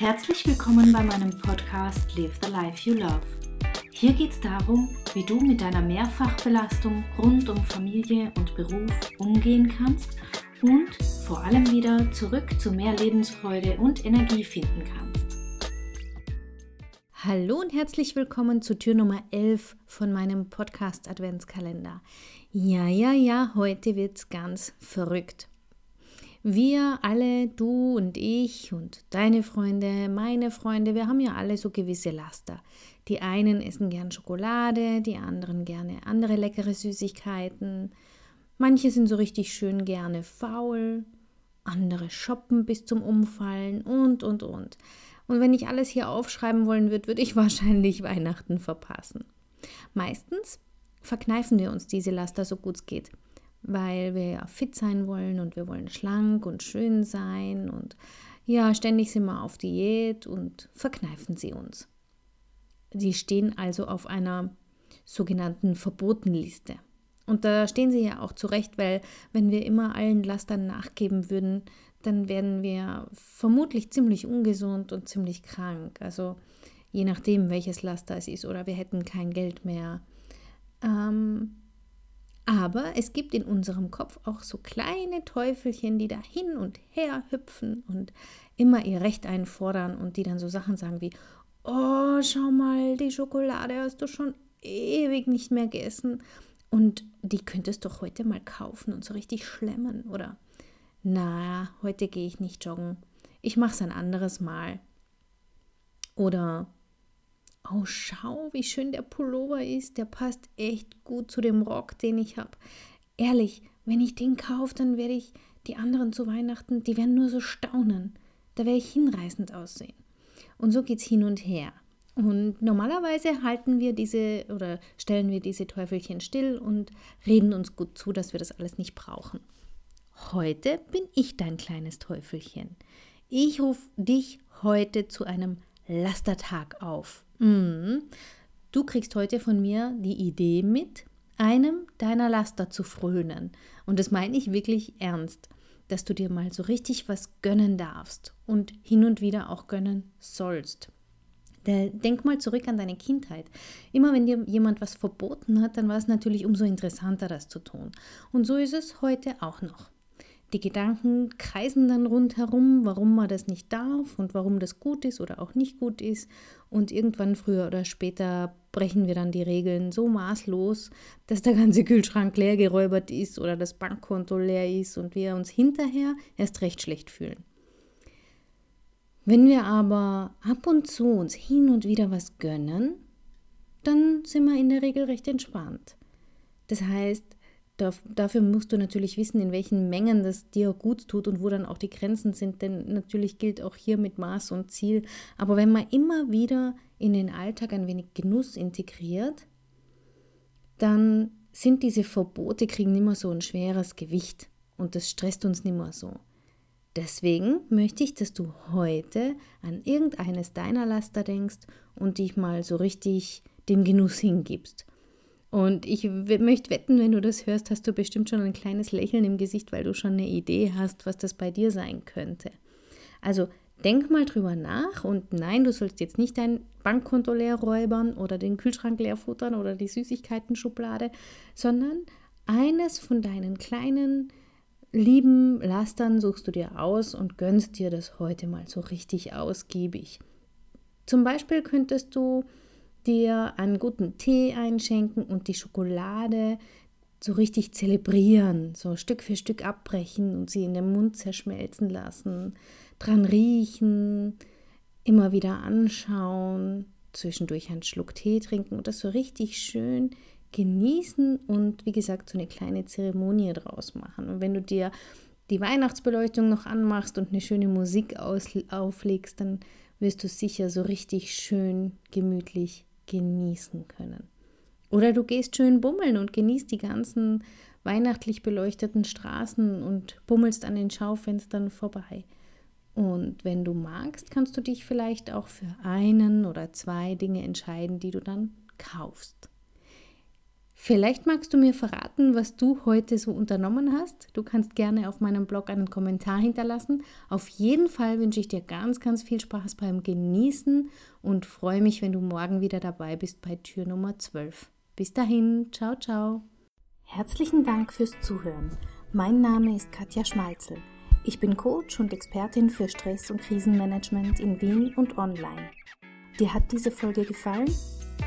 Herzlich willkommen bei meinem Podcast Live the Life You Love. Hier geht es darum, wie du mit deiner Mehrfachbelastung rund um Familie und Beruf umgehen kannst und vor allem wieder zurück zu mehr Lebensfreude und Energie finden kannst. Hallo und herzlich willkommen zu Tür Nummer 11 von meinem Podcast Adventskalender. Ja, ja, ja, heute wird's ganz verrückt. Wir alle, du und ich und deine Freunde, meine Freunde, wir haben ja alle so gewisse Laster. Die einen essen gern Schokolade, die anderen gerne andere leckere Süßigkeiten. Manche sind so richtig schön gerne faul, andere shoppen bis zum Umfallen und, und, und. Und wenn ich alles hier aufschreiben wollen würde, würde ich wahrscheinlich Weihnachten verpassen. Meistens verkneifen wir uns diese Laster so gut es geht weil wir ja fit sein wollen und wir wollen schlank und schön sein und ja, ständig sind wir auf Diät und verkneifen sie uns. Sie stehen also auf einer sogenannten Verbotenliste. Und da stehen sie ja auch zurecht, weil wenn wir immer allen Lastern nachgeben würden, dann wären wir vermutlich ziemlich ungesund und ziemlich krank. Also je nachdem, welches Laster es ist, oder wir hätten kein Geld mehr. Ähm, aber es gibt in unserem Kopf auch so kleine Teufelchen, die da hin und her hüpfen und immer ihr Recht einfordern und die dann so Sachen sagen wie, oh, schau mal, die Schokolade hast du schon ewig nicht mehr gegessen und die könntest du heute mal kaufen und so richtig schlemmen oder, na, heute gehe ich nicht joggen, ich mache es ein anderes Mal. Oder oh, schau, wie schön der Pullover ist, der passt echt gut zu dem Rock, den ich habe. Ehrlich, wenn ich den kaufe, dann werde ich die anderen zu Weihnachten, die werden nur so staunen. Da werde ich hinreißend aussehen. Und so geht es hin und her. Und normalerweise halten wir diese oder stellen wir diese Teufelchen still und reden uns gut zu, dass wir das alles nicht brauchen. Heute bin ich dein kleines Teufelchen. Ich rufe dich heute zu einem Lastertag auf. Mhm. Du kriegst heute von mir die Idee mit, einem deiner Laster zu frönen. Und das meine ich wirklich ernst, dass du dir mal so richtig was gönnen darfst und hin und wieder auch gönnen sollst. Denk mal zurück an deine Kindheit. Immer wenn dir jemand was verboten hat, dann war es natürlich umso interessanter, das zu tun. Und so ist es heute auch noch. Die Gedanken kreisen dann rundherum, warum man das nicht darf und warum das gut ist oder auch nicht gut ist. Und irgendwann früher oder später brechen wir dann die Regeln so maßlos, dass der ganze Kühlschrank leer geräubert ist oder das Bankkonto leer ist und wir uns hinterher erst recht schlecht fühlen. Wenn wir aber ab und zu uns hin und wieder was gönnen, dann sind wir in der Regel recht entspannt. Das heißt, Dafür musst du natürlich wissen, in welchen Mengen das dir gut tut und wo dann auch die Grenzen sind, denn natürlich gilt auch hier mit Maß und Ziel. Aber wenn man immer wieder in den Alltag ein wenig Genuss integriert, dann sind diese Verbote, kriegen nicht mehr so ein schweres Gewicht und das stresst uns nicht mehr so. Deswegen möchte ich, dass du heute an irgendeines deiner Laster denkst und dich mal so richtig dem Genuss hingibst. Und ich möchte wetten, wenn du das hörst, hast du bestimmt schon ein kleines Lächeln im Gesicht, weil du schon eine Idee hast, was das bei dir sein könnte. Also denk mal drüber nach und nein, du sollst jetzt nicht dein Bankkonto leer räubern oder den Kühlschrank leer futtern oder die Süßigkeiten-Schublade, sondern eines von deinen kleinen lieben Lastern suchst du dir aus und gönnst dir das heute mal so richtig ausgiebig. Zum Beispiel könntest du dir einen guten Tee einschenken und die Schokolade so richtig zelebrieren, so Stück für Stück abbrechen und sie in den Mund zerschmelzen lassen, dran riechen, immer wieder anschauen, zwischendurch einen Schluck Tee trinken und das so richtig schön genießen und wie gesagt so eine kleine Zeremonie draus machen. Und wenn du dir die Weihnachtsbeleuchtung noch anmachst und eine schöne Musik auflegst, dann wirst du sicher so richtig schön gemütlich genießen können. Oder du gehst schön bummeln und genießt die ganzen weihnachtlich beleuchteten Straßen und bummelst an den Schaufenstern vorbei. Und wenn du magst, kannst du dich vielleicht auch für einen oder zwei Dinge entscheiden, die du dann kaufst. Vielleicht magst du mir verraten, was du heute so unternommen hast. Du kannst gerne auf meinem Blog einen Kommentar hinterlassen. Auf jeden Fall wünsche ich dir ganz, ganz viel Spaß beim Genießen und freue mich, wenn du morgen wieder dabei bist bei Tür Nummer 12. Bis dahin, ciao, ciao. Herzlichen Dank fürs Zuhören. Mein Name ist Katja Schmalzel. Ich bin Coach und Expertin für Stress- und Krisenmanagement in Wien und online. Dir hat diese Folge gefallen?